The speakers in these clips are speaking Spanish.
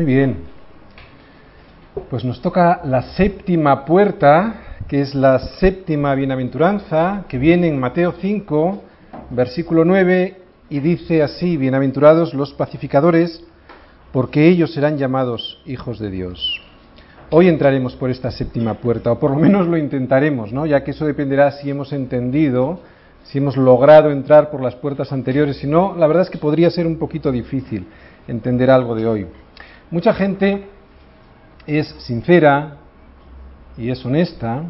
Muy bien. Pues nos toca la séptima puerta, que es la séptima bienaventuranza, que viene en Mateo 5, versículo 9, y dice así, bienaventurados los pacificadores, porque ellos serán llamados hijos de Dios. Hoy entraremos por esta séptima puerta, o por lo menos lo intentaremos, ¿no? ya que eso dependerá si hemos entendido, si hemos logrado entrar por las puertas anteriores, si no, la verdad es que podría ser un poquito difícil entender algo de hoy. Mucha gente es sincera y es honesta,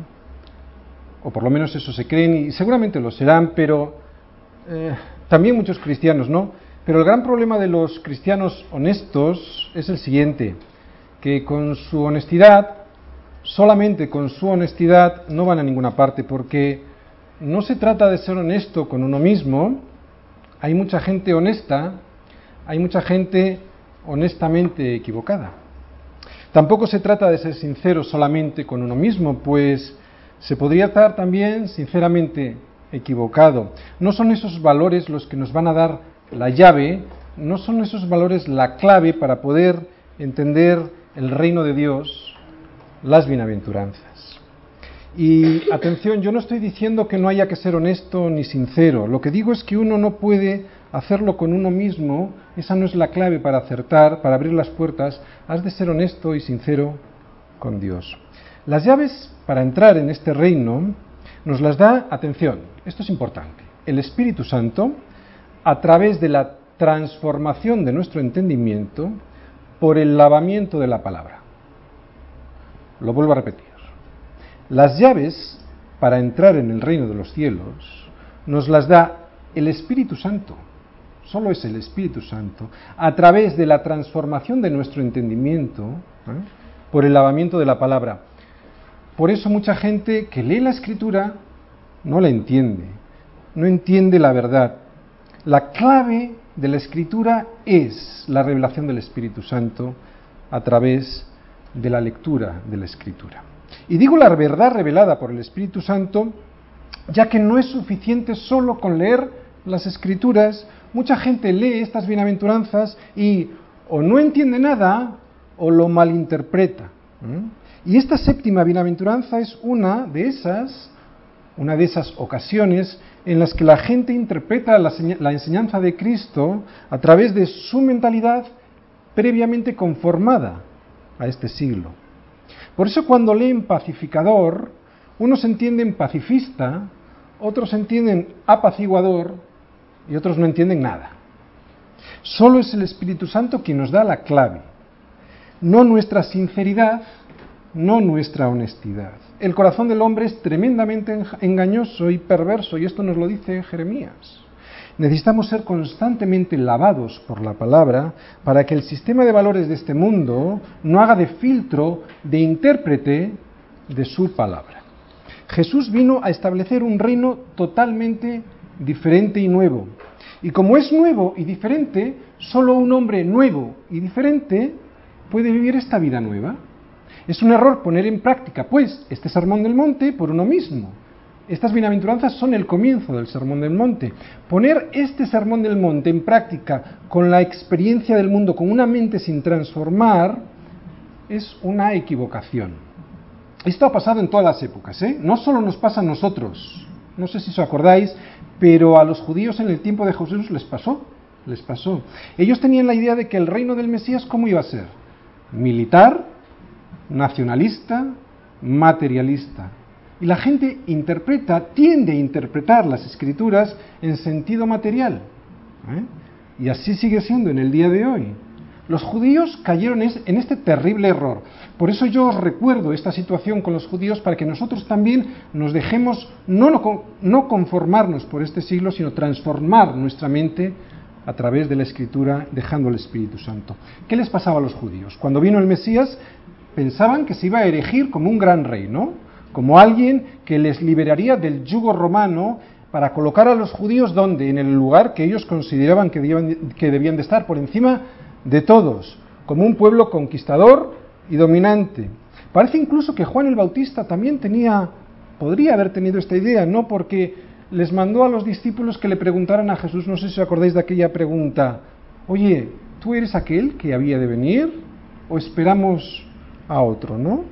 o por lo menos eso se creen, y seguramente lo serán, pero eh, también muchos cristianos, ¿no? Pero el gran problema de los cristianos honestos es el siguiente, que con su honestidad, solamente con su honestidad, no van a ninguna parte, porque no se trata de ser honesto con uno mismo, hay mucha gente honesta, hay mucha gente honestamente equivocada. Tampoco se trata de ser sincero solamente con uno mismo, pues se podría estar también sinceramente equivocado. No son esos valores los que nos van a dar la llave, no son esos valores la clave para poder entender el reino de Dios, las bienaventuranzas. Y atención, yo no estoy diciendo que no haya que ser honesto ni sincero, lo que digo es que uno no puede hacerlo con uno mismo, esa no es la clave para acertar, para abrir las puertas, has de ser honesto y sincero con Dios. Las llaves para entrar en este reino nos las da, atención, esto es importante, el Espíritu Santo a través de la transformación de nuestro entendimiento por el lavamiento de la palabra. Lo vuelvo a repetir. Las llaves para entrar en el reino de los cielos nos las da el Espíritu Santo solo es el Espíritu Santo, a través de la transformación de nuestro entendimiento, ¿eh? por el lavamiento de la palabra. Por eso mucha gente que lee la escritura no la entiende, no entiende la verdad. La clave de la escritura es la revelación del Espíritu Santo a través de la lectura de la escritura. Y digo la verdad revelada por el Espíritu Santo, ya que no es suficiente solo con leer las escrituras mucha gente lee estas bienaventuranzas y o no entiende nada o lo malinterpreta. Y esta séptima bienaventuranza es una de esas, una de esas ocasiones en las que la gente interpreta la, la enseñanza de Cristo a través de su mentalidad previamente conformada a este siglo. Por eso cuando leen pacificador, unos entienden pacifista, otros entienden apaciguador y otros no entienden nada. Solo es el Espíritu Santo quien nos da la clave, no nuestra sinceridad, no nuestra honestidad. El corazón del hombre es tremendamente engañoso y perverso, y esto nos lo dice Jeremías. Necesitamos ser constantemente lavados por la palabra para que el sistema de valores de este mundo no haga de filtro, de intérprete de su palabra. Jesús vino a establecer un reino totalmente diferente y nuevo. Y como es nuevo y diferente, solo un hombre nuevo y diferente puede vivir esta vida nueva. Es un error poner en práctica, pues, este sermón del monte por uno mismo. Estas bienaventuranzas son el comienzo del sermón del monte. Poner este sermón del monte en práctica con la experiencia del mundo, con una mente sin transformar, es una equivocación. Esto ha pasado en todas las épocas, ¿eh? No solo nos pasa a nosotros. No sé si os acordáis, pero a los judíos en el tiempo de Jesús les pasó, les pasó. Ellos tenían la idea de que el reino del Mesías, ¿cómo iba a ser? Militar, nacionalista, materialista. Y la gente interpreta, tiende a interpretar las escrituras en sentido material. ¿eh? Y así sigue siendo en el día de hoy. Los judíos cayeron en este terrible error. Por eso yo os recuerdo esta situación con los judíos para que nosotros también nos dejemos no, no conformarnos por este siglo, sino transformar nuestra mente a través de la escritura dejando el Espíritu Santo. ¿Qué les pasaba a los judíos? Cuando vino el Mesías pensaban que se iba a erigir como un gran rey, ¿no? Como alguien que les liberaría del yugo romano para colocar a los judíos donde, en el lugar que ellos consideraban que que debían de estar, por encima de todos, como un pueblo conquistador y dominante. Parece incluso que Juan el Bautista también tenía, podría haber tenido esta idea, no porque les mandó a los discípulos que le preguntaran a Jesús, no sé si os acordáis de aquella pregunta, oye, ¿tú eres aquel que había de venir o esperamos a otro, ¿no?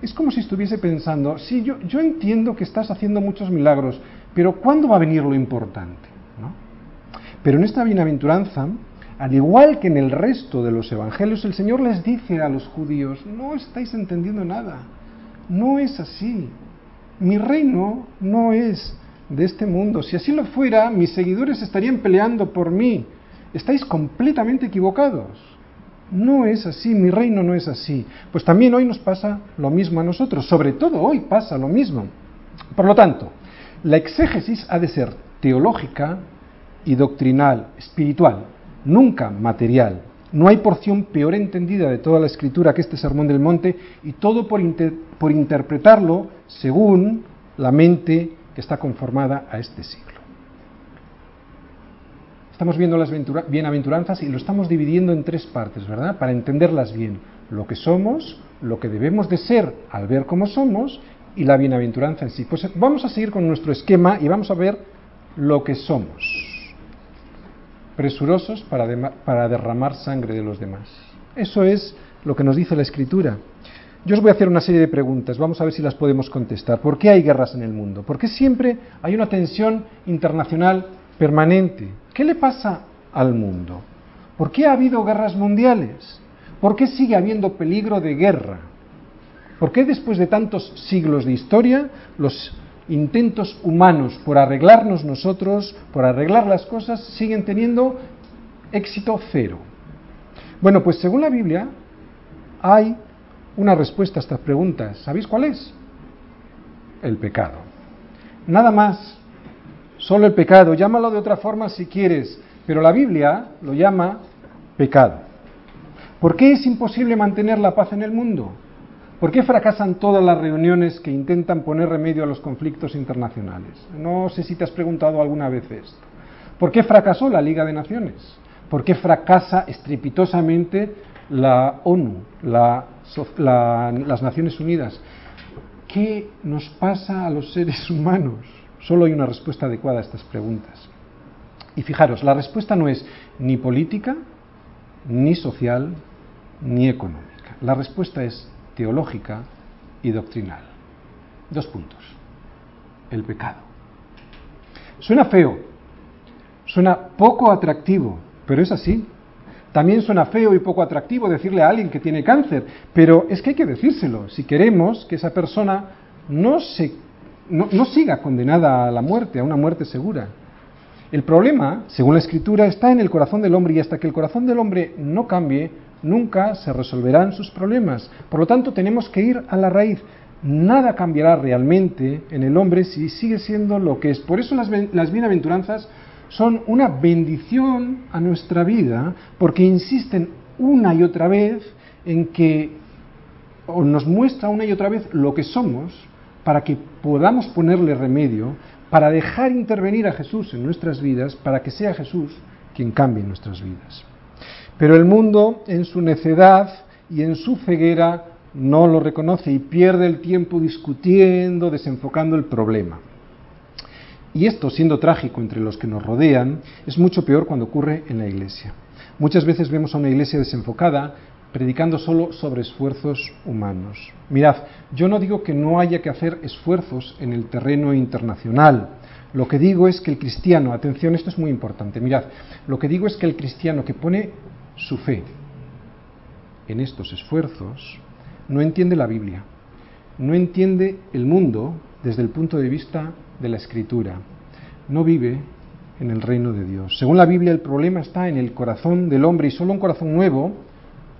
Es como si estuviese pensando, sí, yo, yo entiendo que estás haciendo muchos milagros, pero ¿cuándo va a venir lo importante? ¿no? Pero en esta bienaventuranza, al igual que en el resto de los evangelios, el Señor les dice a los judíos, no estáis entendiendo nada, no es así. Mi reino no es de este mundo. Si así lo fuera, mis seguidores estarían peleando por mí. Estáis completamente equivocados. No es así, mi reino no es así. Pues también hoy nos pasa lo mismo a nosotros, sobre todo hoy pasa lo mismo. Por lo tanto, la exégesis ha de ser teológica y doctrinal, espiritual, nunca material. No hay porción peor entendida de toda la escritura que este Sermón del Monte y todo por, interpretarlo según la mente que está conformada a este siglo. Estamos viendo las bienaventuranzas y lo estamos dividiendo en tres partes, ¿verdad? Para entenderlas bien. Lo que somos, lo que debemos de ser al ver cómo somos y la bienaventuranza en sí. Pues vamos a seguir con nuestro esquema y vamos a ver lo que somos. Presurosos para, para derramar sangre de los demás. Eso es lo que nos dice la Escritura. Yo os voy a hacer una serie de preguntas, vamos a ver si las podemos contestar. ¿Por qué hay guerras en el mundo? ¿Por qué siempre hay una tensión internacional permanente? ¿Qué le pasa al mundo? ¿Por qué ha habido guerras mundiales? ¿Por qué sigue habiendo peligro de guerra? ¿Por qué después de tantos siglos de historia los intentos humanos por arreglarnos nosotros, por arreglar las cosas, siguen teniendo éxito cero? Bueno, pues según la Biblia hay una respuesta a estas preguntas. ¿Sabéis cuál es? El pecado. Nada más. Solo el pecado, llámalo de otra forma si quieres, pero la Biblia lo llama pecado. ¿Por qué es imposible mantener la paz en el mundo? ¿Por qué fracasan todas las reuniones que intentan poner remedio a los conflictos internacionales? No sé si te has preguntado alguna vez esto. ¿Por qué fracasó la Liga de Naciones? ¿Por qué fracasa estrepitosamente la ONU, las Naciones Unidas? ¿Qué nos pasa a los seres humanos? Solo hay una respuesta adecuada a estas preguntas. Y fijaros, la respuesta no es ni política, ni social, ni económica. La respuesta es teológica y doctrinal. Dos puntos. El pecado. Suena feo, suena poco atractivo, pero es así. También suena feo y poco atractivo decirle a alguien que tiene cáncer, pero es que hay que decírselo si queremos que esa persona no se no, siga condenada a la muerte, a una muerte segura. El problema, según la Escritura, está en el corazón del hombre y hasta que el corazón del hombre no cambie, nunca se resolverán sus problemas. Por lo tanto, tenemos que ir a la raíz. Nada cambiará realmente en el hombre si sigue siendo lo que es. Por eso las, las bienaventuranzas son una bendición a nuestra vida, porque insisten una y otra vez en que o nos muestra una y otra vez lo que somos para que podamos ponerle remedio, para dejar intervenir a Jesús en nuestras vidas, para que sea Jesús quien cambie nuestras vidas. Pero el mundo, en su necedad y en su ceguera, no lo reconoce y pierde el tiempo discutiendo, desenfocando el problema. Y esto, siendo trágico entre los que nos rodean, es mucho peor cuando ocurre en la iglesia. Muchas veces vemos a una iglesia desenfocada predicando solo sobre esfuerzos humanos. Mirad, yo no digo que no haya que hacer esfuerzos en el terreno internacional. Lo que digo es que el cristiano, atención, esto es muy importante, mirad, lo que digo es que el cristiano que pone su fe en estos esfuerzos no entiende la Biblia, no entiende el mundo desde el punto de vista de la escritura, no vive en el reino de Dios. Según la Biblia, el problema está en el corazón del hombre y solo un corazón nuevo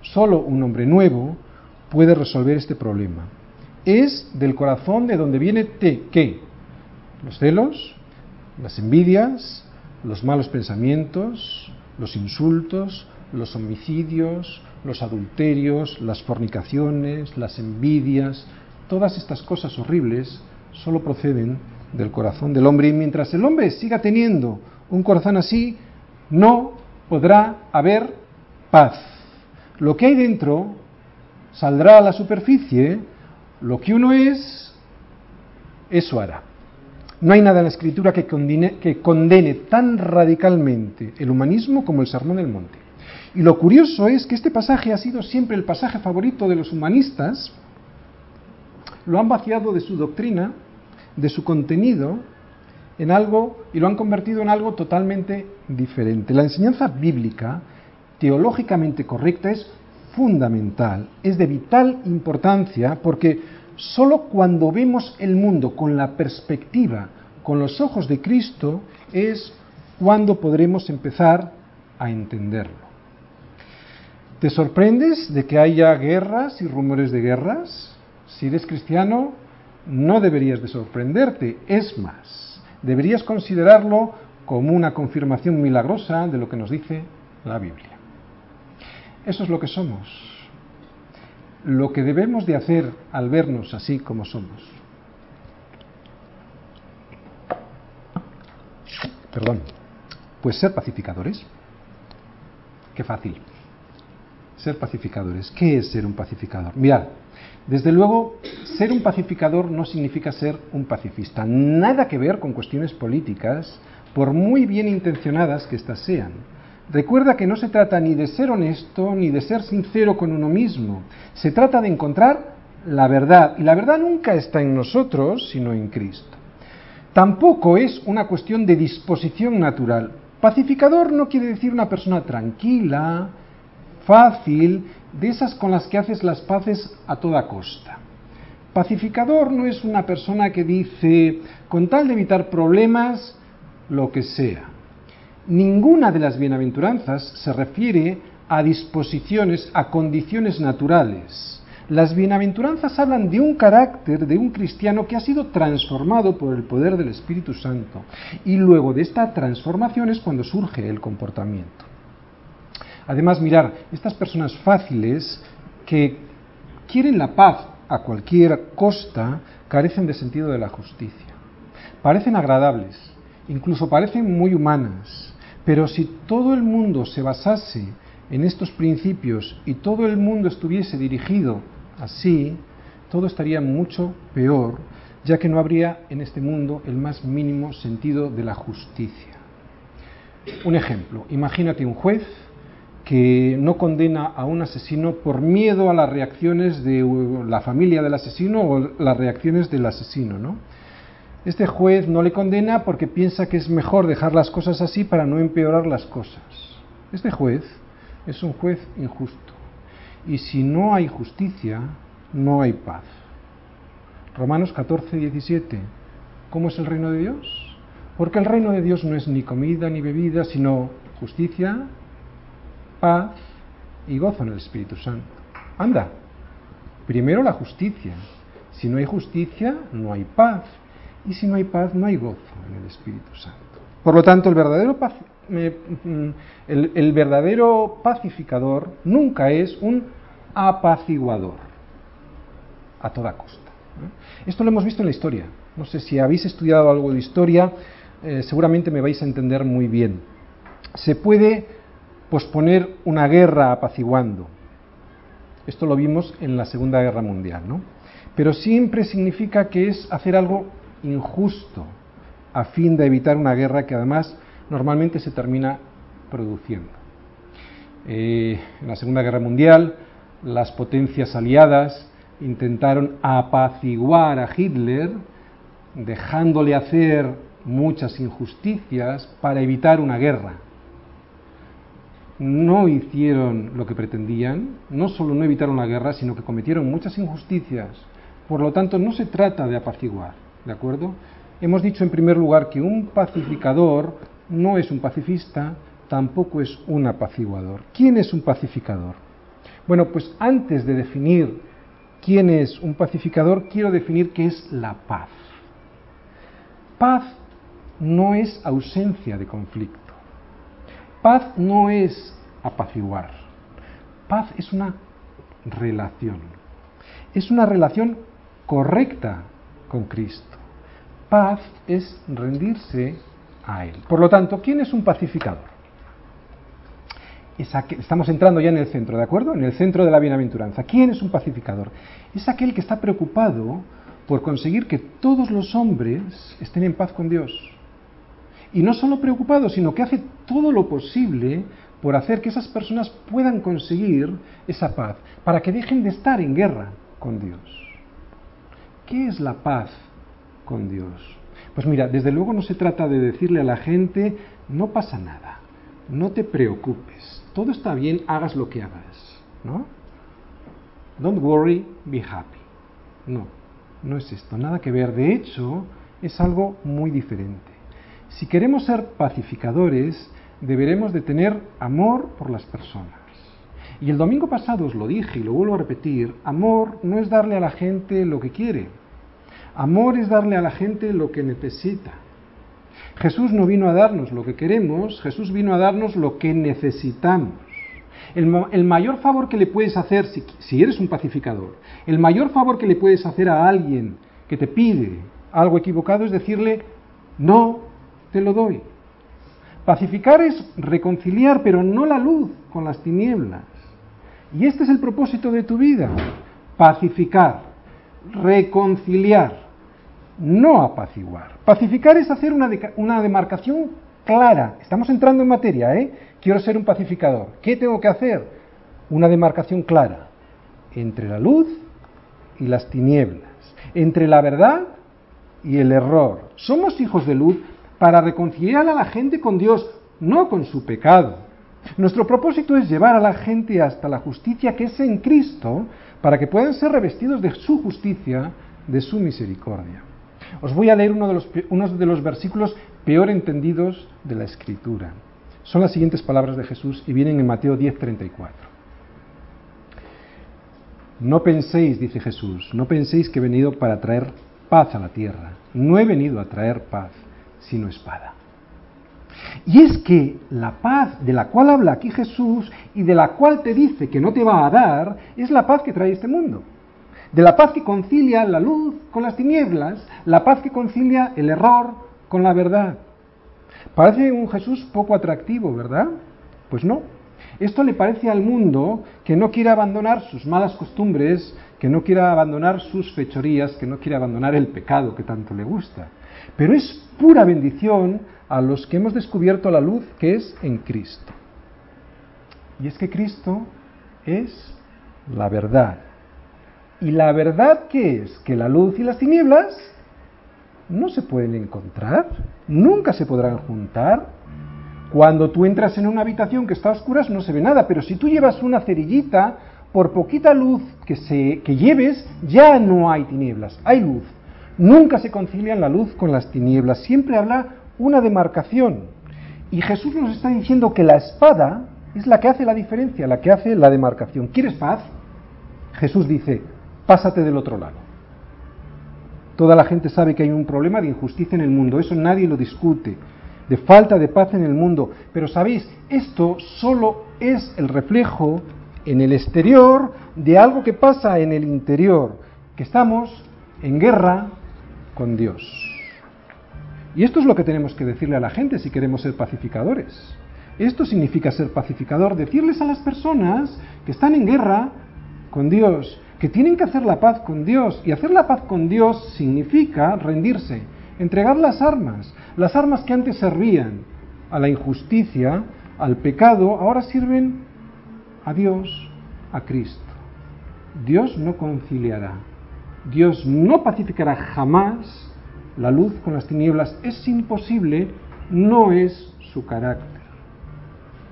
Solo un hombre nuevo puede resolver este problema. Es del corazón de donde viene te, ¿qué? Los celos, las envidias, los malos pensamientos, los insultos, los homicidios, los adulterios, las fornicaciones, las envidias, todas estas cosas horribles solo proceden del corazón del hombre y mientras el hombre siga teniendo un corazón así, no podrá haber paz. Lo que hay dentro saldrá a la superficie, lo que uno es, eso hará. No hay nada en la escritura que condene, tan radicalmente el humanismo como el Sermón del Monte. Y lo curioso es que este pasaje ha sido siempre el pasaje favorito de los humanistas, lo han vaciado de su doctrina, de su contenido, en algo y lo han convertido en algo totalmente diferente. La enseñanza bíblica, teológicamente correcta, es fundamental, es de vital importancia porque solo cuando vemos el mundo con la perspectiva, con los ojos de Cristo, es cuando podremos empezar a entenderlo. ¿Te sorprendes de que haya guerras y rumores de guerras? Si eres cristiano, no deberías de sorprenderte. Es más, deberías considerarlo como una confirmación milagrosa de lo que nos dice la Biblia. Eso es lo que somos. Lo que debemos de hacer al vernos así como somos. Perdón. Pues ser pacificadores. Qué fácil. Ser pacificadores. ¿Qué es ser un pacificador? Mirad, desde luego, ser un pacificador no significa ser un pacifista. Nada que ver con cuestiones políticas, por muy bien intencionadas que éstas sean. Recuerda que no se trata ni de ser honesto ni de ser sincero con uno mismo. Se trata de encontrar la verdad. Y la verdad nunca está en nosotros, sino en Cristo. Tampoco es una cuestión de disposición natural. Pacificador no quiere decir una persona tranquila, fácil, de esas con las que haces las paces a toda costa. Pacificador no es una persona que dice, con tal de evitar problemas, lo que sea. Ninguna de las bienaventuranzas se refiere a disposiciones, a condiciones naturales. Las bienaventuranzas hablan de un carácter de un cristiano que ha sido transformado por el poder del Espíritu Santo. Y luego de esta transformación es cuando surge el comportamiento. Además, mirar, estas personas fáciles que quieren la paz a cualquier costa, carecen de sentido de la justicia. Parecen agradables, incluso parecen muy humanas, pero si todo el mundo se basase en estos principios y todo el mundo estuviese dirigido así, todo estaría mucho peor, ya que no habría en este mundo el más mínimo sentido de la justicia. Un ejemplo, imagínate un juez que no condena a un asesino por miedo a las reacciones de la familia del asesino o las reacciones del asesino, ¿no? Este juez no le condena porque piensa que es mejor dejar las cosas así para no empeorar las cosas. Este juez es un juez injusto. Y si no hay justicia, no hay paz. Romanos 14, 17. ¿Cómo es el reino de Dios? Porque el reino de Dios no es ni comida ni bebida, sino justicia, paz y gozo en el Espíritu Santo. Anda, primero la justicia. Si no hay justicia, no hay paz. Y si no hay paz, no hay gozo en el Espíritu Santo. Por lo tanto, el verdadero, mm, el, verdadero pacificador nunca es un apaciguador a toda costa. Esto lo hemos visto en la historia. No sé si habéis estudiado algo de historia, eh, seguramente me vais a entender muy bien. Se puede posponer una guerra apaciguando. Esto lo vimos en la Segunda Guerra Mundial, ¿no? Pero siempre significa que es hacer algo injusto a fin de evitar una guerra que además normalmente se termina produciendo. Eh, en la Segunda Guerra Mundial, las potencias aliadas intentaron apaciguar a Hitler, dejándole hacer muchas injusticias para evitar una guerra no hicieron lo que pretendían, no solo no evitaron la guerra, sino que cometieron muchas injusticias. Por lo tanto, no se trata de apaciguar, ¿de acuerdo? Hemos dicho en primer lugar que un pacificador no es un pacifista, tampoco es un apaciguador. ¿Quién es un pacificador? Bueno, pues antes de definir quién es un pacificador, quiero definir qué es la paz. Paz no es ausencia de conflicto. Paz no es apaciguar. Paz es una relación. Es una relación correcta con Cristo. Paz es rendirse a Él. Por lo tanto, ¿quién es un pacificador? estamos entrando ya en el centro, ¿de acuerdo? En el centro de la bienaventuranza. ¿Quién es un pacificador? Es aquel que está preocupado por conseguir que todos los hombres estén en paz con Dios. Y no solo preocupado, sino que hace todo lo posible por hacer que esas personas puedan conseguir esa paz, para que dejen de estar en guerra con Dios. ¿Qué es la paz con Dios? Pues mira, desde luego no se trata de decirle a la gente, no pasa nada, no te preocupes, todo está bien, hagas lo que hagas, ¿no? Don't worry, be happy. No, no es esto, nada que ver. De hecho, es algo muy diferente. Si queremos ser pacificadores, deberemos de tener amor por las personas. Y el domingo pasado os lo dije y lo vuelvo a repetir, amor no es darle a la gente lo que quiere. Amor es darle a la gente lo que necesita. Jesús no vino a darnos lo que queremos, Jesús vino a darnos lo que necesitamos. El, mayor favor que le puedes hacer, si, si eres un pacificador, el mayor favor que le puedes hacer a alguien que te pide algo equivocado es decirle, no, te lo doy. Pacificar es reconciliar, pero no la luz con las tinieblas. Y este es el propósito de tu vida, pacificar, reconciliar, no apaciguar. Pacificar es hacer una, una demarcación clara. Estamos entrando en materia, ¿eh? Quiero ser un pacificador. ¿Qué tengo que hacer? Una demarcación clara entre la luz y las tinieblas, entre la verdad y el error. Somos hijos de luz para reconciliar a la gente con Dios, no con su pecado. Nuestro propósito es llevar a la gente hasta la justicia que es en Cristo, para que puedan ser revestidos de su justicia, de su misericordia. Os voy a leer uno de los, de los versículos peor entendidos de la Escritura. Son las siguientes palabras de Jesús y vienen en Mateo 10:34. No penséis, dice Jesús, no penséis que he venido para traer paz a la tierra. No he venido a traer paz, sino espada. Y es que la paz de la cual habla aquí Jesús y de la cual te dice que no te va a dar, es la paz que trae este mundo. De la paz que concilia la luz con las tinieblas, la paz que concilia el error con la verdad. Parece un Jesús poco atractivo, ¿verdad? Pues no. Esto le parece al mundo que no quiere abandonar sus malas costumbres, que no quiere abandonar sus fechorías, que no quiere abandonar el pecado que tanto le gusta. Pero es pura bendición a los que hemos descubierto la luz que es en Cristo. Y es que Cristo es la verdad. ¿Y la verdad qué es? Que la luz y las tinieblas no se pueden encontrar, nunca se podrán juntar. Cuando tú entras en una habitación que está a oscuras no se ve nada, pero si tú llevas una cerillita, por poquita luz que, se, que lleves, ya no hay tinieblas, hay luz. Nunca se concilian la luz con las tinieblas, siempre habla una demarcación. Y Jesús nos está diciendo que la espada es la que hace la diferencia, la que hace la demarcación. ¿Quieres paz? Jesús dice, pásate del otro lado. Toda la gente sabe que hay un problema de injusticia en el mundo, eso nadie lo discute, de falta de paz en el mundo. Pero sabéis, esto solo es el reflejo en el exterior de algo que pasa en el interior, que estamos en guerra con Dios. Y esto es lo que tenemos que decirle a la gente si queremos ser pacificadores. Esto significa ser pacificador, decirles a las personas que están en guerra con Dios, que tienen que hacer la paz con Dios. Y hacer la paz con Dios significa rendirse, entregar las armas. Las armas que antes servían a la injusticia, al pecado, ahora sirven a Dios, a Cristo. Dios no conciliará. Dios no pacificará jamás la luz con las tinieblas. Es imposible, no es su carácter.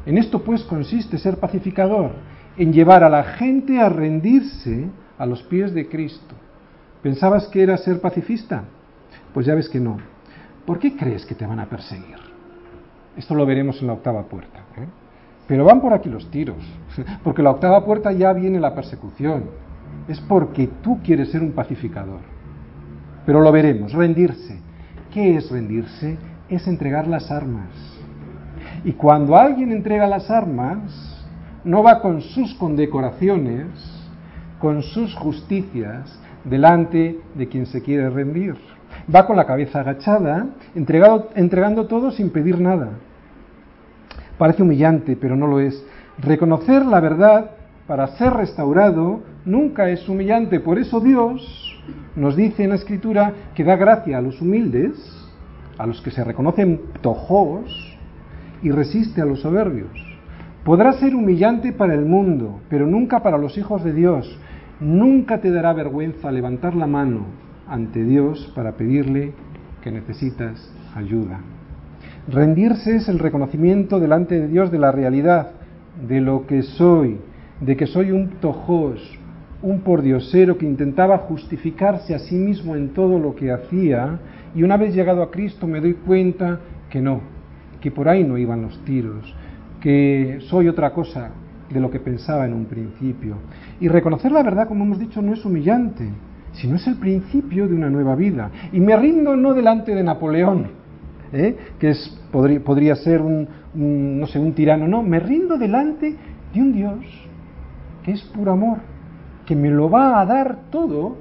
En esto pues consiste ser pacificador, en llevar a la gente a rendirse a los pies de Cristo. ¿Pensabas que era ser pacifista? Pues ya ves que no. ¿Por qué crees que te van a perseguir? Esto lo veremos en la octava puerta. ¿eh? Pero van por aquí los tiros, porque la octava puerta ya viene la persecución. Es porque tú quieres ser un pacificador. Pero lo veremos, rendirse. ¿Qué es rendirse? Es entregar las armas. Y cuando alguien entrega las armas, no va con sus condecoraciones, con sus justicias, delante de quien se quiere rendir. Va con la cabeza agachada, entregando todo sin pedir nada. Parece humillante, pero no lo es. Reconocer la verdad para ser restaurado nunca es humillante. Por eso Dios nos dice en la Escritura que da gracia a los humildes, a los que se reconocen tojos, y resiste a los soberbios. Podrá ser humillante para el mundo, pero nunca para los hijos de Dios. Nunca te dará vergüenza levantar la mano ante Dios para pedirle que necesitas ayuda. Rendirse es el reconocimiento delante de Dios de la realidad, de lo que soy, de que soy un tojos, un pordiosero que intentaba justificarse a sí mismo en todo lo que hacía, y una vez llegado a Cristo me doy cuenta que no, que por ahí no iban los tiros, que soy otra cosa de lo que pensaba en un principio. Y reconocer la verdad, como hemos dicho, no es humillante, sino es el principio de una nueva vida. Y me rindo no delante de Napoleón, ¿eh? que es, podría, podría ser un, un, no sé, un tirano, no, me rindo delante de un Dios es puro amor, que me lo va a dar todo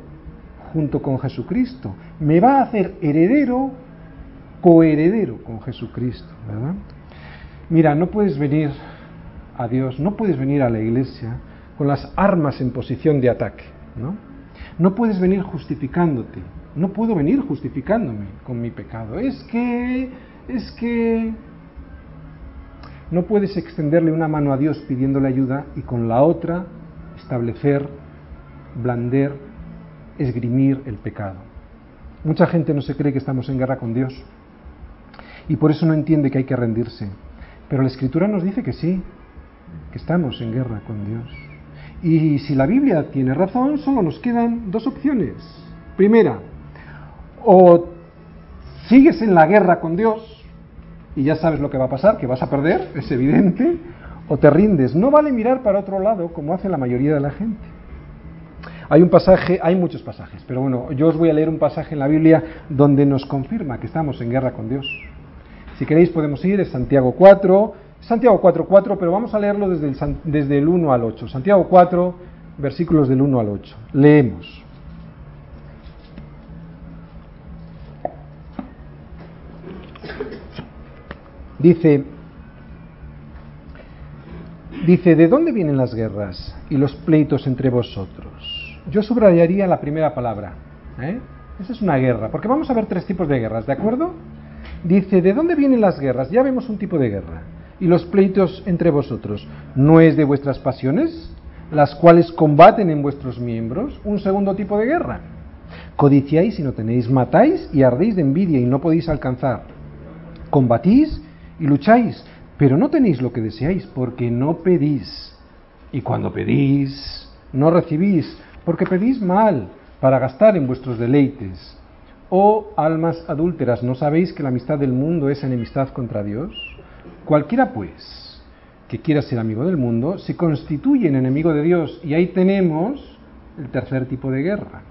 junto con Jesucristo, me va a hacer heredero, coheredero con Jesucristo. Mira, no puedes venir a Dios, no puedes venir a la iglesia con las armas en posición de ataque, ¿no? No puedes venir justificándote, no puedo venir justificándome con mi pecado. Es que, es que... No puedes extenderle una mano a Dios pidiéndole ayuda y con la otra establecer, blander, esgrimir el pecado. Mucha gente no se cree que estamos en guerra con Dios y por eso no entiende que hay que rendirse. Pero la Escritura nos dice que sí, que estamos en guerra con Dios. Y si la Biblia tiene razón, solo nos quedan dos opciones. Primera, o sigues en la guerra con Dios y ya sabes lo que va a pasar, que vas a perder, es evidente, o te rindes. No vale mirar para otro lado como hace la mayoría de la gente. Hay un pasaje, hay muchos pasajes, pero bueno, yo os voy a leer un pasaje en la Biblia donde nos confirma que estamos en guerra con Dios. Si queréis podemos ir, es Santiago 4, Santiago 4, 4, pero vamos a leerlo desde el, desde el 1 al 8. Santiago 4, versículos del 1 al 8. Leemos. Dice, dice, ¿de dónde vienen las guerras y los pleitos entre vosotros? Yo subrayaría la primera palabra. ¿eh? Esa es una guerra, porque vamos a ver tres tipos de guerras, ¿de acuerdo? Dice, ¿de dónde vienen las guerras? Ya vemos un tipo de guerra. Y los pleitos entre vosotros, ¿no es de vuestras pasiones, las cuales combaten en vuestros miembros? Un segundo tipo de guerra. Codiciáis y no tenéis, matáis y ardéis de envidia y no podéis alcanzar. Combatís y lucháis, pero no tenéis lo que deseáis porque no pedís. Y cuando pedís, no recibís, porque pedís mal para gastar en vuestros deleites. Oh almas adúlteras, ¿no sabéis que la amistad del mundo es enemistad contra Dios? Cualquiera, pues, que quiera ser amigo del mundo, se constituye en enemigo de Dios. Y ahí tenemos el tercer tipo de guerra.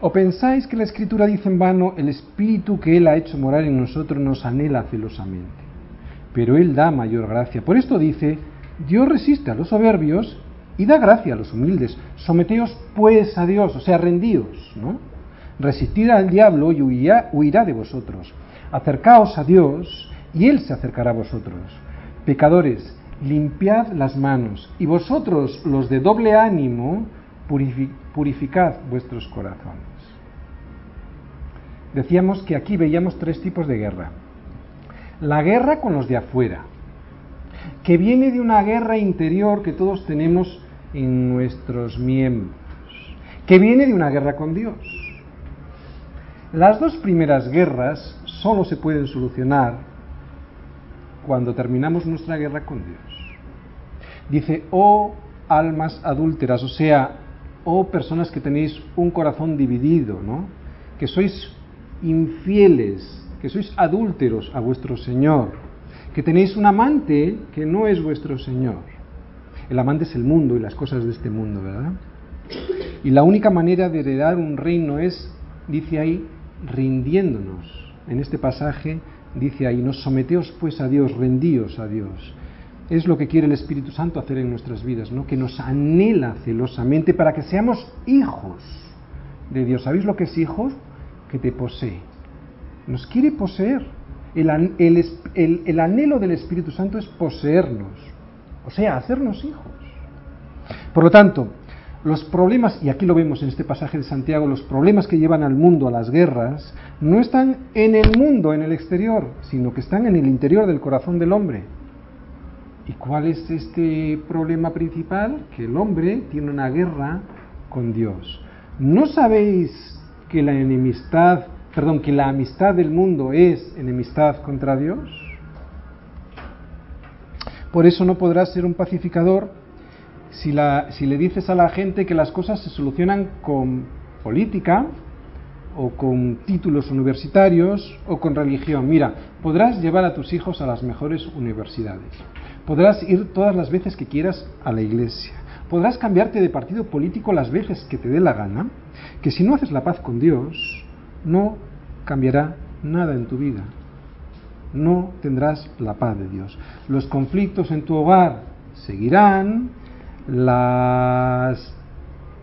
¿O pensáis que la Escritura dice en vano, el Espíritu que Él ha hecho morar en nosotros nos anhela celosamente? Pero Él da mayor gracia. Por esto dice, Dios resiste a los soberbios y da gracia a los humildes. Someteos pues a Dios, o sea, rendíos, ¿no? Resistid al diablo y huirá, huirá de vosotros. Acercaos a Dios y Él se acercará a vosotros. Pecadores, limpiad las manos y vosotros, los de doble ánimo, purificad vuestros corazones. Decíamos que aquí veíamos tres tipos de guerra. La guerra con los de afuera, que viene de una guerra interior que todos tenemos en nuestros miembros, que viene de una guerra con Dios. Las dos primeras guerras solo se pueden solucionar cuando terminamos nuestra guerra con Dios. Dice, oh almas adúlteras, o sea, oh personas que tenéis un corazón dividido, ¿no? Que sois infieles, que sois adúlteros a vuestro Señor, que tenéis un amante que no es vuestro Señor. El amante es el mundo y las cosas de este mundo, ¿verdad? Y la única manera de heredar un reino es, dice ahí, rindiéndonos. En este pasaje dice ahí, nos someteos pues a Dios, rendíos a Dios. Es lo que quiere el Espíritu Santo hacer en nuestras vidas, ¿no? Que nos anhela celosamente para que seamos hijos de Dios. ¿Sabéis lo que es hijos? Que te posee. Nos quiere poseer. El, el, el anhelo del Espíritu Santo es poseernos, o sea, hacernos hijos. Por lo tanto, los problemas, y aquí lo vemos en este pasaje de Santiago, los problemas que llevan al mundo a las guerras, no están en el mundo, en el exterior, sino que están en el interior del corazón del hombre. ¿Y cuál es este problema principal? Que el hombre tiene una guerra con Dios. ¿No sabéis que la enemistad, perdón, que la amistad del mundo es enemistad contra Dios? Por eso no podrás ser un pacificador si, si le dices a la gente que las cosas se solucionan con política, o con títulos universitarios o con religión. Mira, podrás llevar a tus hijos a las mejores universidades. Podrás ir todas las veces que quieras a la iglesia. Podrás cambiarte de partido político las veces que te dé la gana, que si no haces la paz con Dios, no cambiará nada en tu vida. No tendrás la paz de Dios. Los conflictos en tu hogar seguirán, las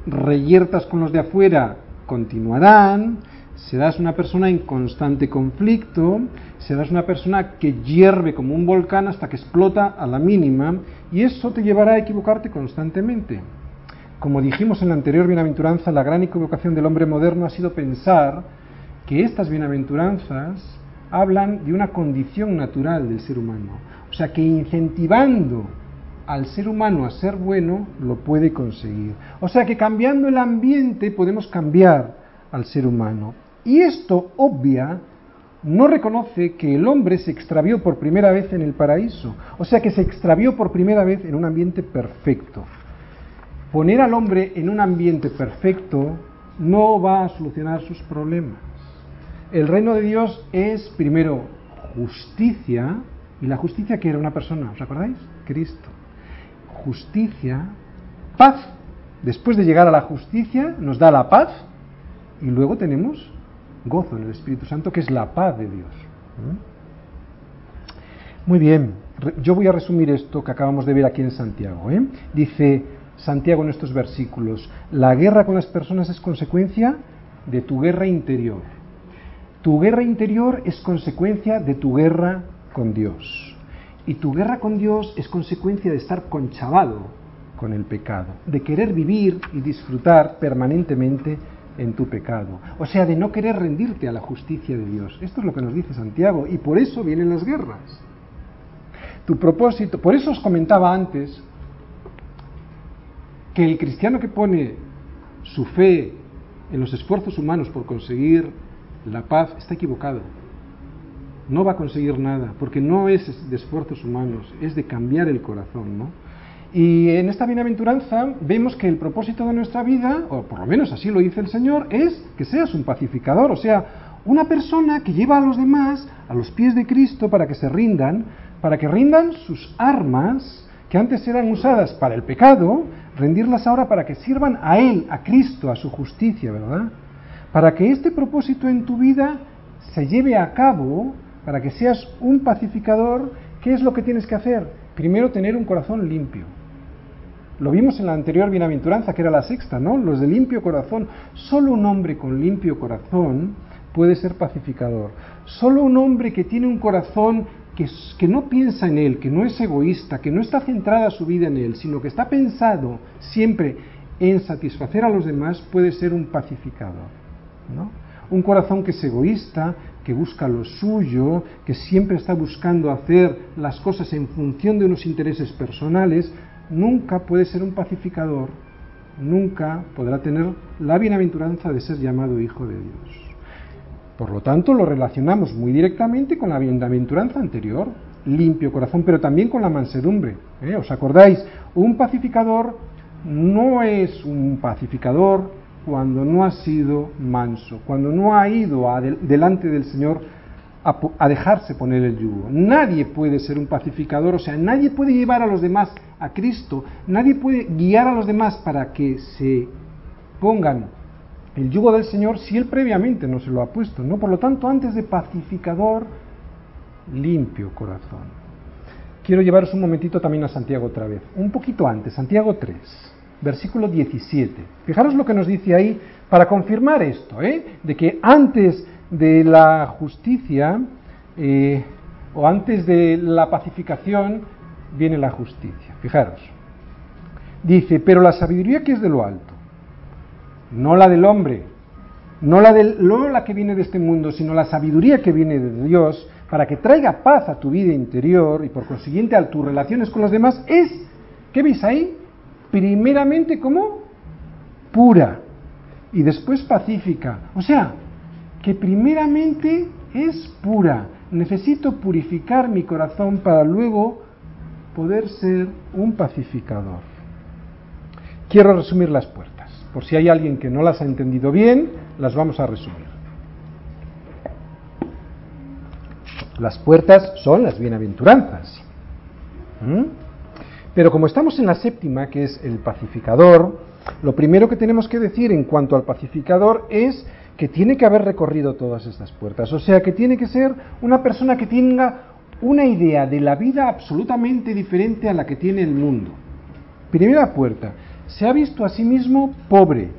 reyertas con los de afuera continuarán, serás una persona en constante conflicto, serás una persona que hierve como un volcán hasta que explota a la mínima y eso te llevará a equivocarte constantemente. Como dijimos en la anterior bienaventuranza, la gran equivocación del hombre moderno ha sido pensar que estas bienaventuranzas hablan de una condición natural del ser humano. O sea, que incentivando al ser humano a ser bueno, lo puede conseguir. O sea que cambiando el ambiente podemos cambiar al ser humano. Y esto obvia, no reconoce que el hombre se extravió por primera vez en el paraíso. O sea que se extravió por primera vez en un ambiente perfecto. Poner al hombre en un ambiente perfecto no va a solucionar sus problemas. El reino de Dios es primero justicia, y la justicia que era una persona, ¿os acordáis? Cristo justicia, paz. Después de llegar a la justicia, nos da la paz y luego tenemos gozo en el Espíritu Santo, que es la paz de Dios. ¿Mm? Muy bien, yo voy a resumir esto que acabamos de ver aquí en Santiago. ¿eh? Dice Santiago en estos versículos, la guerra con las personas es consecuencia de tu guerra interior. Tu guerra interior es consecuencia de tu guerra con Dios. Y tu guerra con Dios es consecuencia de estar conchavado con el pecado, de querer vivir y disfrutar permanentemente en tu pecado. O sea, de no querer rendirte a la justicia de Dios. Esto es lo que nos dice Santiago y por eso vienen las guerras. Tu propósito, por eso os comentaba antes que el cristiano que pone su fe en los esfuerzos humanos por conseguir la paz está equivocado no va a conseguir nada, porque no es de esfuerzos humanos, es de cambiar el corazón, ¿no? Y en esta bienaventuranza vemos que el propósito de nuestra vida, o por lo menos así lo dice el Señor, es que seas un pacificador, o sea, una persona que lleva a los demás a los pies de Cristo para que se rindan, para que rindan sus armas que antes eran usadas para el pecado, rendirlas ahora para que sirvan a Él, a Cristo, a su justicia, ¿verdad? Para que este propósito en tu vida se lleve a cabo, para que seas un pacificador, ¿qué es lo que tienes que hacer? Primero tener un corazón limpio. Lo vimos en la anterior bienaventuranza, que era la sexta, ¿no? Los de limpio corazón. Solo un hombre con limpio corazón puede ser pacificador. Solo un hombre que tiene un corazón que, que, no piensa en él, que no es egoísta, que no está centrada su vida en él, sino que está pensado siempre en satisfacer a los demás, puede ser un pacificador. Un corazón que es egoísta, que busca lo suyo, que siempre está buscando hacer las cosas en función de unos intereses personales, nunca puede ser un pacificador, nunca podrá tener la bienaventuranza de ser llamado hijo de Dios. Por lo tanto, lo relacionamos muy directamente con la bienaventuranza anterior, limpio corazón, pero también con la mansedumbre. ¿eh? ¿Os acordáis? Un pacificador no es un pacificador cuando no ha sido manso, cuando no ha ido delante del Señor a, a, dejarse poner el yugo. Nadie puede ser un pacificador, o sea, nadie puede llevar a los demás a Cristo, nadie puede guiar a los demás para que se pongan el yugo del Señor si Él previamente no se lo ha puesto, ¿no? Por lo tanto, antes de pacificador, limpio corazón. Quiero llevaros un momentito también a Santiago otra vez, un poquito antes, Santiago 3 versículo 17. Fijaros lo que nos dice ahí para confirmar esto, ¿eh? de que antes de la justicia eh, o antes de la pacificación viene la justicia. Fijaros. Dice, pero la sabiduría que es de lo alto, no la del hombre, no la, no la que viene de este mundo, sino la sabiduría que viene de Dios, para que traiga paz a tu vida interior y por consiguiente a tus relaciones con los demás, es, ¿qué veis ahí? Primeramente como pura y después pacífica. O sea, que primeramente es pura. Necesito purificar mi corazón para luego poder ser un pacificador. Quiero resumir las puertas. Por si hay alguien que no las ha entendido bien, las vamos a resumir. Las puertas son las bienaventuranzas. ¿Mm? Pero como estamos en la séptima, que es el pacificador, lo primero que tenemos que decir en cuanto al pacificador es que tiene que haber recorrido todas estas puertas. O sea, que tiene que ser una persona que tenga una idea de la vida absolutamente diferente a la que tiene el mundo. Primera puerta, se ha visto a sí mismo pobre,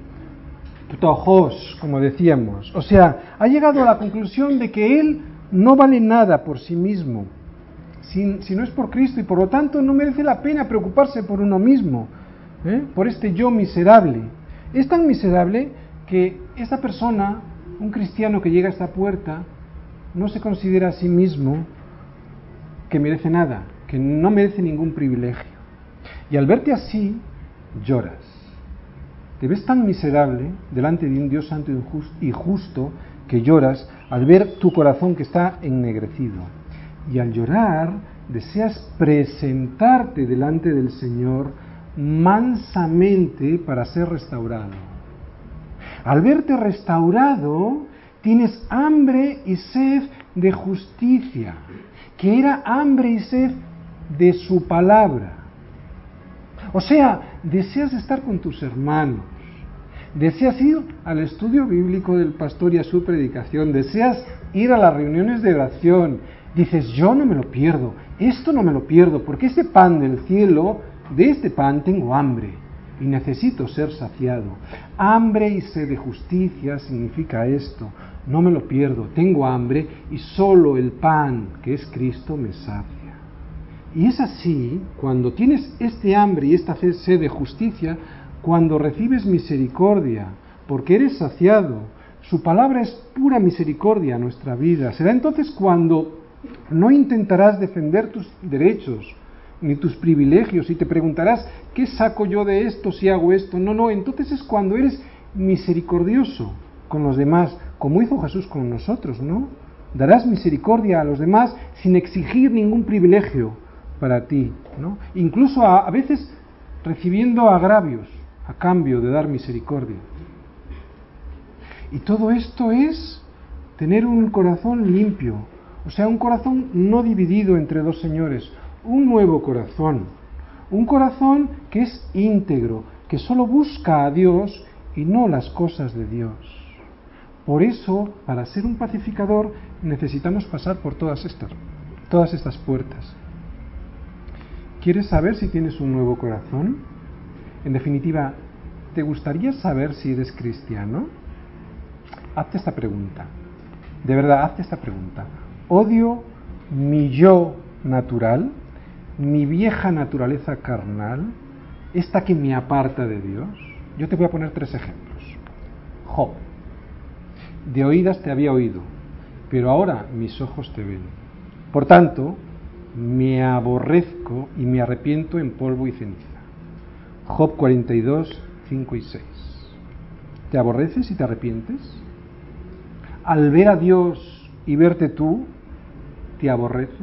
tojos, como decíamos. O sea, ha llegado a la conclusión de que él no vale nada por sí mismo, si, no es por Cristo, y por lo tanto no merece la pena preocuparse por uno mismo, ¿eh? por este yo miserable. Es tan miserable que esta persona, un cristiano que llega a esta puerta, no se considera a sí mismo que merece nada, que no merece ningún privilegio. Y al verte así, lloras. Te ves tan miserable delante de un Dios santo y justo que lloras al ver tu corazón que está ennegrecido. Y al llorar, deseas presentarte delante del Señor mansamente para ser restaurado. Al verte restaurado, tienes hambre y sed de justicia, que era hambre y sed de su palabra. O sea, deseas estar con tus hermanos, deseas ir al estudio bíblico del pastor y a su predicación, deseas ir a las reuniones de oración, dices, yo no me lo pierdo, esto no me lo pierdo, porque este pan del cielo, de este pan tengo hambre y necesito ser saciado. Hambre y sed de justicia significa esto. No me lo pierdo, tengo hambre y solo el pan, que es Cristo, me sacia. Y es así, cuando tienes este hambre y esta sed de justicia, cuando recibes misericordia, porque eres saciado. Su palabra es pura misericordia a nuestra vida. Será entonces cuando no intentarás defender tus derechos, ni tus privilegios y te preguntarás, ¿qué saco yo de esto si hago esto? No, no, entonces es cuando eres misericordioso con los demás, como hizo Jesús con nosotros, ¿no? Darás misericordia a los demás sin exigir ningún privilegio para ti, ¿no? Incluso a, a veces recibiendo agravios a cambio de dar misericordia. Y todo esto es tener un corazón limpio, o sea, un corazón no dividido entre dos señores, un nuevo corazón, un corazón que es íntegro, que solo busca a Dios y no las cosas de Dios. Por eso, para ser un pacificador, necesitamos pasar por todas estas, todas estas puertas. ¿Quieres saber si tienes un nuevo corazón? En definitiva, ¿te gustaría saber si eres cristiano? Hazte esta pregunta. De verdad, hazte esta pregunta. ¿Odio mi yo natural? mi vieja naturaleza carnal, esta que me aparta de Dios? Yo te voy a poner tres ejemplos. Job, de oídas te había oído, pero ahora mis ojos te ven. Por tanto, me aborrezco y me arrepiento en polvo y ceniza. Job 42, 5 y 6. ¿Te aborreces y te arrepientes? Al ver a Dios y verte tú, ¿te aborreces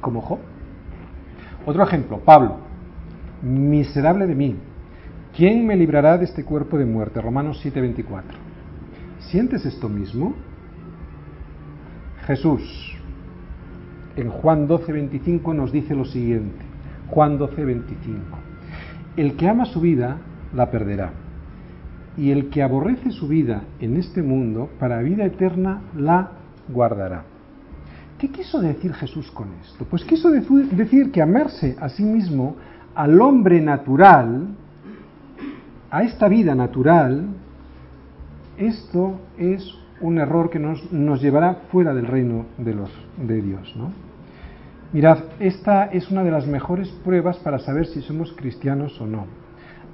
como Job? Otro ejemplo, Pablo, miserable de mí, ¿quién me librará de este cuerpo de muerte? Romanos 7:24. ¿Sientes esto mismo? Jesús, en Juan 12:25 nos dice lo siguiente, Juan 12:25, el que ama su vida la perderá, y el que aborrece su vida en este mundo, para vida eterna la guardará. ¿Qué quiso decir Jesús con esto? Pues quiso decir que amarse a sí mismo, al hombre natural, a esta vida natural, esto es un error que nos, llevará fuera del reino de, los, de Dios. Mirad, esta es una de las mejores pruebas para saber si somos cristianos o no.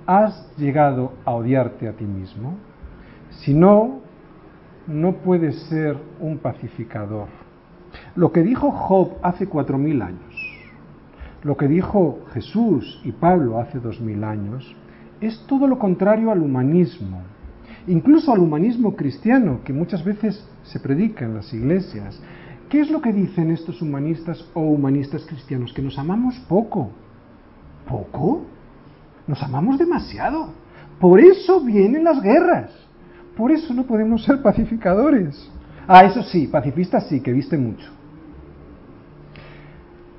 ¿Has llegado a odiarte a ti mismo? Si no, no puedes ser un pacificador Lo que dijo Job hace cuatro mil años, lo que dijo Jesús y Pablo hace dos mil años, es todo lo contrario al humanismo, incluso al humanismo cristiano que muchas veces se predica en las iglesias. ¿Qué es lo que dicen estos humanistas o humanistas cristianos? Que nos amamos poco. ¿Poco? Nos amamos demasiado. Por eso vienen las guerras. Por eso no podemos ser pacificadores. Ah, eso sí, pacifistas sí, que viste mucho.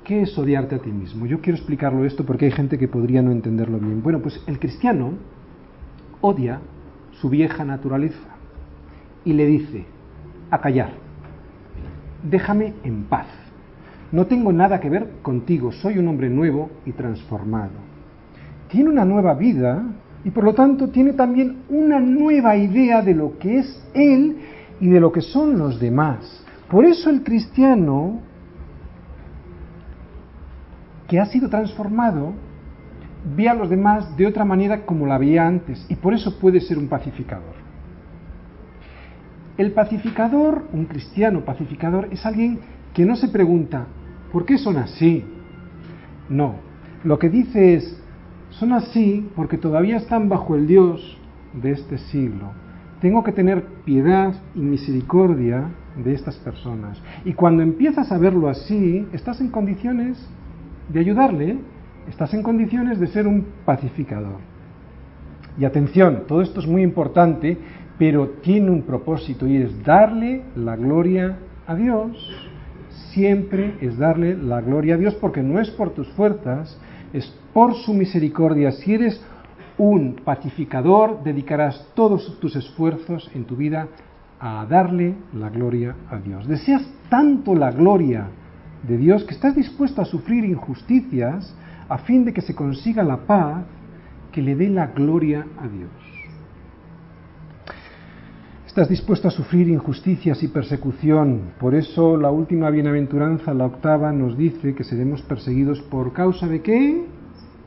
¿Qué es odiarte a ti mismo? Yo quiero explicarlo esto porque hay gente que podría no entenderlo bien. Bueno, pues el cristiano odia su vieja naturaleza y le dice, a callar, déjame en paz. No tengo nada que ver contigo, soy un hombre nuevo y transformado. Tiene una nueva vida y por lo tanto tiene también una nueva idea de lo que es él y de lo que son los demás. Por eso el cristiano que ha sido transformado ve a los demás de otra manera como la veía antes y por eso puede ser un pacificador. El pacificador, un cristiano pacificador, es alguien que no se pregunta, ¿por qué son así? No, lo que dice es, son así porque todavía están bajo el Dios de este siglo. Tengo que tener piedad y misericordia de estas personas. Y cuando empiezas a verlo así, estás en condiciones de ayudarle, estás en condiciones de ser un pacificador. Y atención, todo esto es muy importante, pero tiene un propósito y es darle la gloria a Dios. Siempre es darle la gloria a Dios porque no es por tus fuerzas, es por su misericordia. Si eres un pacificador, dedicarás todos tus esfuerzos en tu vida a darle la gloria a Dios. Deseas tanto la gloria de Dios que estás dispuesto a sufrir injusticias a fin de que se consiga la paz que le dé la gloria a Dios. Estás dispuesto a sufrir injusticias y persecución. Por eso la última bienaventuranza, la octava, nos dice que seremos perseguidos por causa de qué?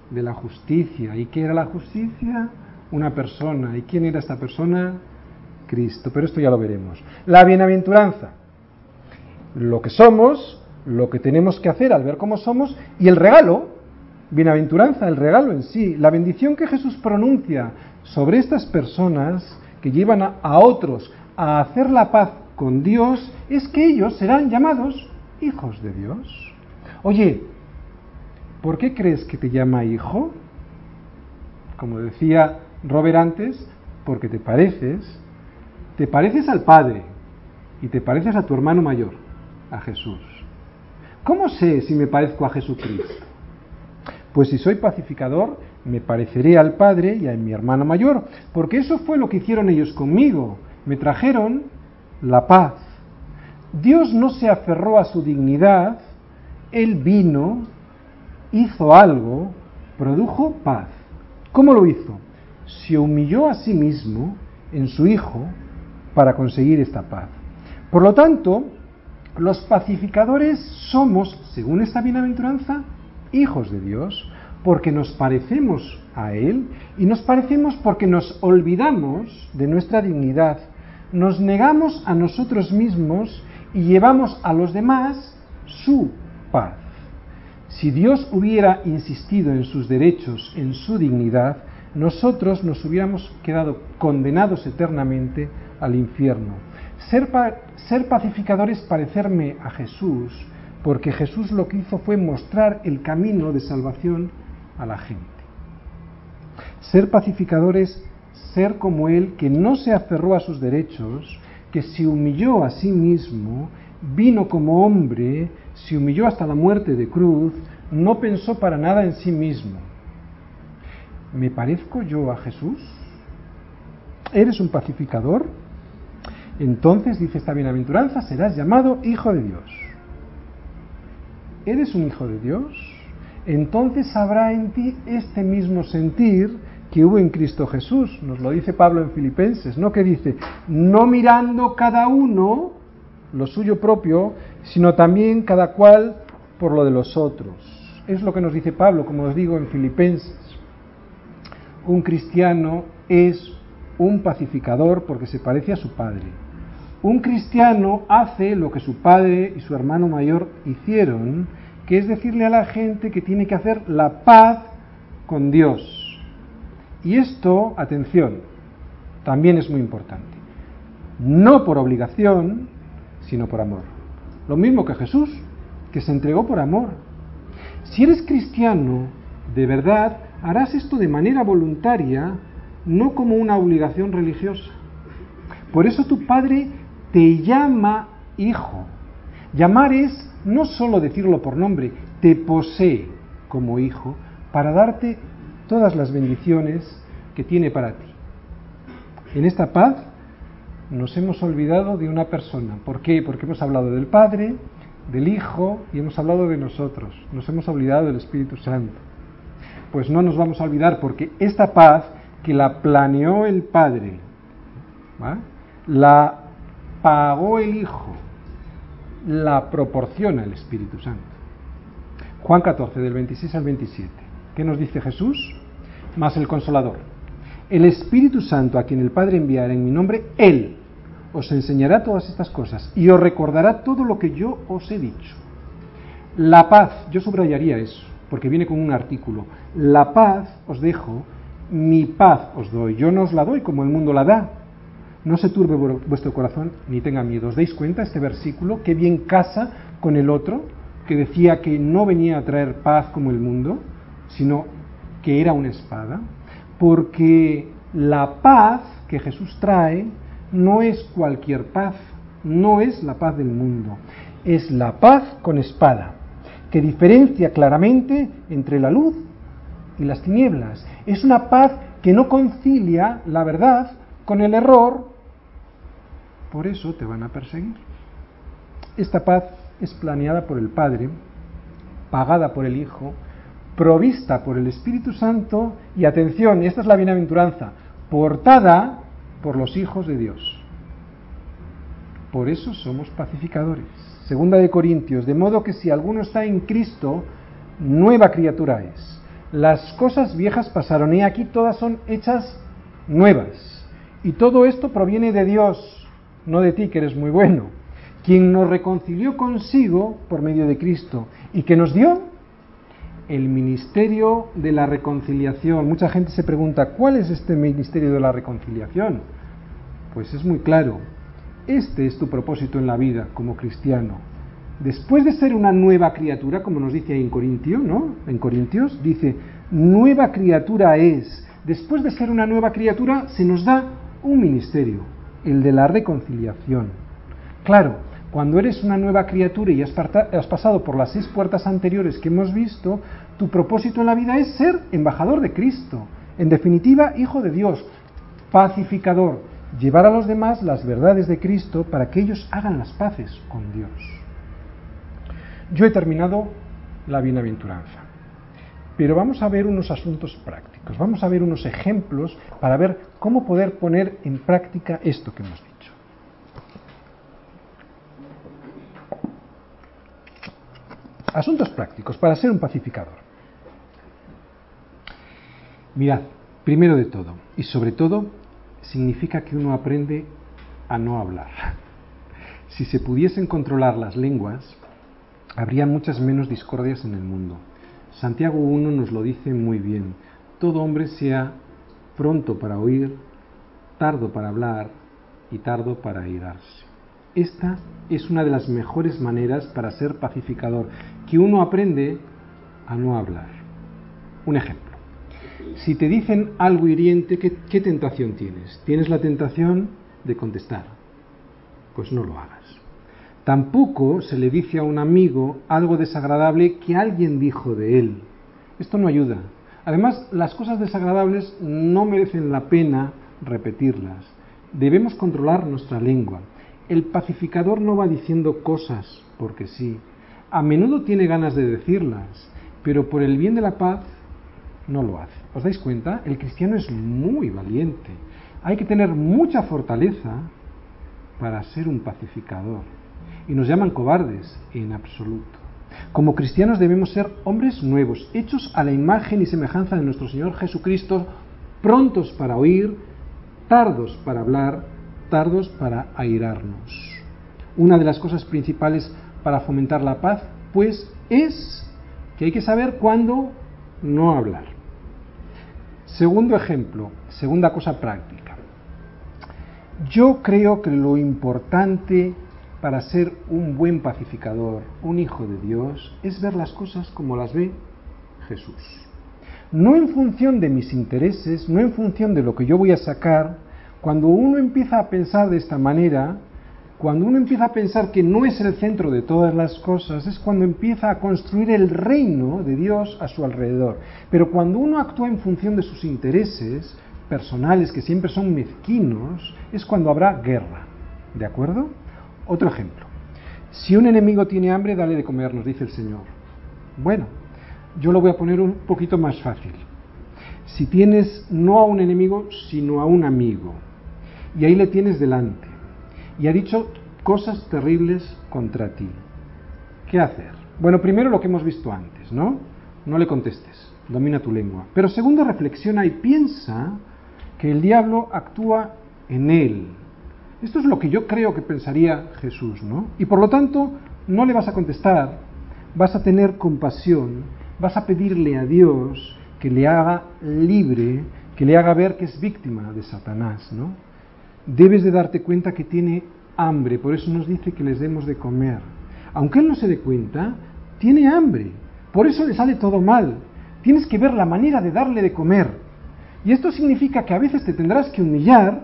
De la justicia. ¿Y qué era la justicia? Una persona. ¿Y quién era esta persona? Cristo. Pero esto ya lo veremos. La bienaventuranza. Lo que somos, lo que tenemos que hacer al ver cómo somos y el regalo, bienaventuranza, el regalo en sí, la bendición que Jesús pronuncia sobre estas personas que llevan a, otros a hacer la paz con Dios es que ellos serán llamados hijos de Dios. Oye, ¿por qué crees que te llama hijo? Como decía Robert antes, porque te pareces, te pareces al Padre y te pareces a tu hermano mayor, a Jesús. ¿Cómo sé si me parezco a Jesucristo? Pues si soy pacificador, me pareceré al Padre y a mi hermano mayor, porque eso fue lo que hicieron ellos conmigo, me trajeron la paz. Dios no se aferró a su dignidad, Él vino, hizo algo, produjo paz. ¿Cómo lo hizo? Se humilló a sí mismo en su Hijo para conseguir esta paz. Por lo tanto, los pacificadores somos, según esta bienaventuranza, hijos de Dios, porque nos parecemos a Él y nos parecemos porque nos olvidamos de nuestra dignidad, nos negamos a nosotros mismos y llevamos a los demás su paz. Si Dios hubiera insistido en sus derechos, en su dignidad, nosotros nos hubiéramos quedado condenados eternamente al infierno. Ser, ser pacificador es parecerme a Jesús, porque Jesús lo que hizo fue mostrar el camino de salvación a la gente. Ser pacificador es ser como Él, que no se aferró a sus derechos, que se humilló a sí mismo, vino como hombre, se humilló hasta la muerte de cruz, no pensó para nada en sí mismo. ¿Me parezco yo a Jesús? ¿Eres un pacificador? Entonces, dice esta bienaventuranza, serás llamado hijo de Dios. ¿Eres un hijo de Dios? entonces habrá en ti este mismo sentir que hubo en Cristo Jesús. Nos lo dice Pablo en Filipenses, ¿no? Que dice, no mirando cada uno lo suyo propio, sino también cada cual por lo de los otros. Es lo que nos dice Pablo, como os digo en Filipenses. Un cristiano es un pacificador porque se parece a su padre. Un cristiano hace lo que su padre y su hermano mayor hicieron, que es decirle a la gente que tiene que hacer la paz con Dios. Y esto, atención, también es muy importante. No por obligación, sino por amor. Lo mismo que Jesús, que se entregó por amor. Si eres cristiano, de verdad, harás esto de manera voluntaria, no como una obligación religiosa. Por eso tu padre te llama hijo. Llamar es no solo decirlo por nombre, te posee como hijo para darte todas las bendiciones que tiene para ti. En esta paz nos hemos olvidado de una persona. ¿Por qué? Porque hemos hablado del Padre, del Hijo y hemos hablado de nosotros. Nos hemos olvidado del Espíritu Santo. Pues no nos vamos a olvidar porque esta paz que la planeó el Padre, la pagó el Hijo, la proporciona el Espíritu Santo. Juan 14, del 26 al 27. ¿Qué nos dice Jesús? Más el consolador. El Espíritu Santo a quien el Padre enviará en mi nombre, Él os enseñará todas estas cosas y os recordará todo lo que yo os he dicho. La paz, yo subrayaría eso, porque viene con un artículo. La paz os dejo, mi paz os doy. Yo no os la doy como el mundo la da. No se turbe vuestro corazón ni tenga miedo. ¿Os dais cuenta este versículo? que bien casa con el otro, que decía que no venía a traer paz como el mundo, sino que era una espada. Porque la paz que Jesús trae no es cualquier paz, no es la paz del mundo, es la paz con espada, que diferencia claramente entre la luz y las tinieblas. Es una paz que no concilia la verdad con el error, por eso te van a perseguir. Esta paz es planeada por el Padre, pagada por el Hijo, provista por el Espíritu Santo y atención, esta es la bienaventuranza, portada por los hijos de Dios. Por eso somos pacificadores. Segunda de Corintios, de modo que si alguno está en Cristo, nueva criatura es. Las cosas viejas pasaron y aquí todas son hechas nuevas. Y todo esto proviene de Dios, no de ti que eres muy bueno, quien nos reconcilió consigo por medio de Cristo y que nos dio el ministerio de la reconciliación. Mucha gente se pregunta, ¿cuál es este ministerio de la reconciliación? Pues es muy claro. Este es tu propósito en la vida como cristiano. Después de ser una nueva criatura, como nos dice ahí en Corintio, ¿no? En Corintios dice, nueva criatura es. Después de ser una nueva criatura se nos da un ministerio, el de la reconciliación. Claro, cuando eres una nueva criatura y has, pasado por las seis puertas anteriores que hemos visto, tu propósito en la vida es ser embajador de Cristo. En definitiva, hijo de Dios, pacificador, llevar a los demás las verdades de Cristo para que ellos hagan las paces con Dios. Yo he terminado la bienaventuranza, pero vamos a ver unos asuntos prácticos, vamos a ver unos ejemplos para ver cómo poder poner en práctica esto que hemos dicho. Asuntos prácticos para ser un pacificador. Mirad, primero de todo, y sobre todo, significa que uno aprende a no hablar. Si se pudiesen controlar las lenguas, habría muchas menos discordias en el mundo. Santiago 1 nos lo dice muy bien. Todo hombre sea pronto para oír, tardo para hablar y tardo para irarse. Esta es una de las mejores maneras para ser pacificador, que uno aprende a no hablar. Un ejemplo. Si te dicen algo hiriente, ¿qué, tentación tienes? Tienes la tentación de contestar. Pues no lo hagas. Tampoco se le dice a un amigo algo desagradable que alguien dijo de él. Esto no ayuda. Además, las cosas desagradables no merecen la pena repetirlas. Debemos controlar nuestra lengua. El pacificador no va diciendo cosas porque sí. A menudo tiene ganas de decirlas, pero por el bien de la paz no lo hace. ¿Os dais cuenta? El cristiano es muy valiente. Hay que tener mucha fortaleza para ser un pacificador. Y nos llaman cobardes en absoluto. Como cristianos debemos ser hombres nuevos, hechos a la imagen y semejanza de nuestro Señor Jesucristo, prontos para oír, tardos para hablar tardos para airarnos. Una de las cosas principales para fomentar la paz, pues, es que hay que saber cuándo no hablar. Segundo ejemplo, segunda cosa práctica. Yo creo que lo importante para ser un buen pacificador, un hijo de Dios, es ver las cosas como las ve Jesús. No en función de mis intereses, no en función de lo que yo voy a sacar. Cuando uno empieza a pensar de esta manera, cuando uno empieza a pensar que no es el centro de todas las cosas, es cuando empieza a construir el reino de Dios a su alrededor. Pero cuando uno actúa en función de sus intereses personales, que siempre son mezquinos, es cuando habrá guerra. ¿De acuerdo? Otro ejemplo. Si un enemigo tiene hambre, dale de comer, nos dice el Señor. Bueno, yo lo voy a poner un poquito más fácil. Si tienes no a un enemigo, sino a un amigo, y ahí le tienes delante, y ha dicho cosas terribles contra ti. ¿Qué hacer? Bueno, primero lo que hemos visto antes, ¿no? No le contestes, domina tu lengua. Pero segundo, reflexiona y piensa que el diablo actúa en él. Esto es lo que yo creo que pensaría Jesús, ¿no? Y por lo tanto, no le vas a contestar, vas a tener compasión, vas a pedirle a Dios que le haga libre, que le haga ver que es víctima de Satanás, ¿no? Debes de darte cuenta que tiene hambre, por eso nos dice que les demos de comer. Aunque él no se dé cuenta, tiene hambre, por eso le sale todo mal. Tienes que ver la manera de darle de comer. Y esto significa que a veces te tendrás que humillar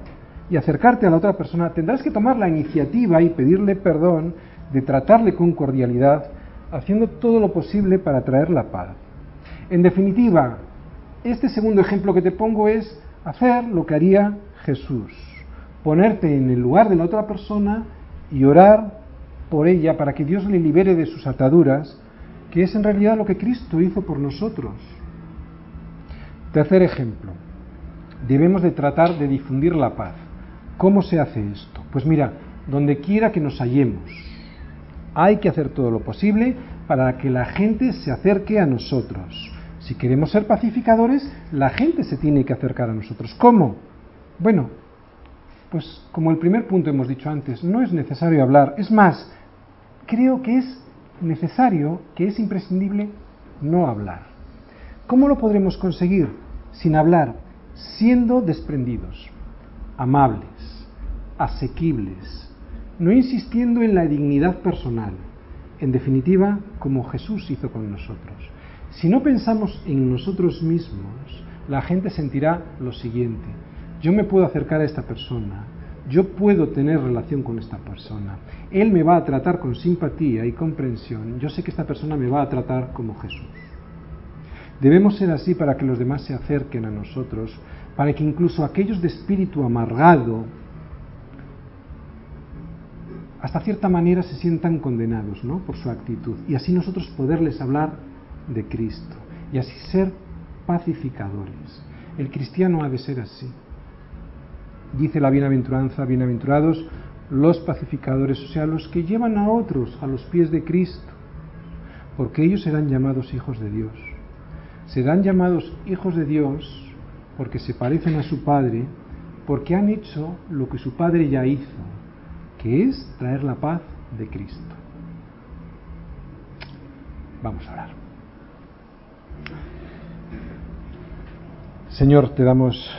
y acercarte a la otra persona, tendrás que tomar la iniciativa y pedirle perdón, de tratarle con cordialidad, haciendo todo lo posible para traer la paz. En definitiva, este segundo ejemplo que te pongo es hacer lo que haría Jesús ponerte en el lugar de la otra persona y orar por ella para que Dios le libere de sus ataduras, que es en realidad lo que Cristo hizo por nosotros. Tercer ejemplo, debemos de tratar de difundir la paz. ¿Cómo se hace esto? Pues mira, donde quiera que nos hallemos, hay que hacer todo lo posible para que la gente se acerque a nosotros. Si queremos ser pacificadores, la gente se tiene que acercar a nosotros. ¿Cómo? Bueno, pues como el primer punto hemos dicho antes, no es necesario hablar. Es más, creo que es necesario, que es imprescindible no hablar. ¿Cómo lo podremos conseguir sin hablar? Siendo desprendidos, amables, asequibles, no insistiendo en la dignidad personal, en definitiva, como Jesús hizo con nosotros. Si no pensamos en nosotros mismos, la gente sentirá lo siguiente, yo me puedo acercar a esta persona, yo puedo tener relación con esta persona, él me va a tratar con simpatía y comprensión, yo sé que esta persona me va a tratar como Jesús. Debemos ser así para que los demás se acerquen a nosotros, para que incluso aquellos de espíritu amargado, hasta cierta manera se sientan condenados ¿no? por su actitud, y así nosotros poderles hablar de Cristo, y así ser pacificadores. El cristiano ha de ser así dice la bienaventuranza, bienaventurados los pacificadores, o sea, los que llevan a otros a los pies de Cristo, porque ellos serán llamados hijos de Dios. Serán llamados hijos de Dios porque se parecen a su Padre, porque han hecho lo que su Padre ya hizo, que es traer la paz de Cristo. Vamos a orar. Señor, te damos